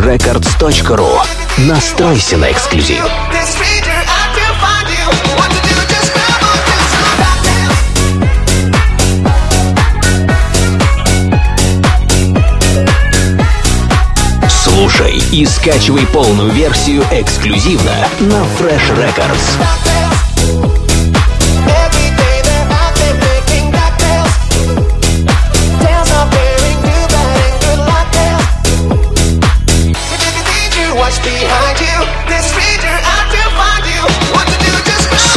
Grab onto some cocktails. Слушай и скачивай полную версию эксклюзивно на Fresh Records.